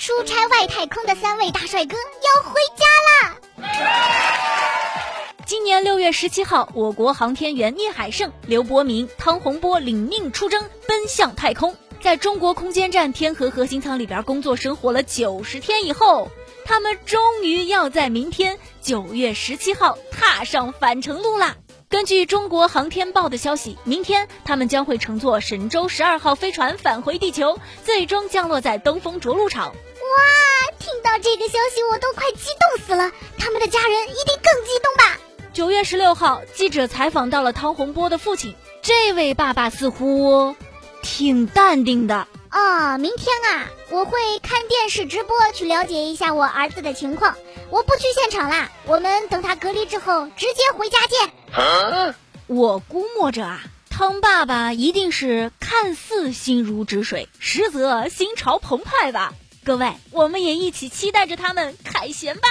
出差外太空的三位大帅哥要回家啦！今年六月十七号，我国航天员聂海胜、刘伯明、汤洪波领命出征，奔向太空。在中国空间站天河核心舱里边工作生活了九十天以后，他们终于要在明天九月十七号踏上返程路啦。根据中国航天报的消息，明天他们将会乘坐神舟十二号飞船返回地球，最终降落在东风着陆场。这个消息我都快激动死了！他们的家人一定更激动吧？九月十六号，记者采访到了汤洪波的父亲，这位爸爸似乎挺淡定的。哦，明天啊，我会看电视直播去了解一下我儿子的情况。我不去现场啦，我们等他隔离之后直接回家见。我估摸着啊，汤爸爸一定是看似心如止水，实则心潮澎湃吧。各位，我们也一起期待着他们凯旋吧。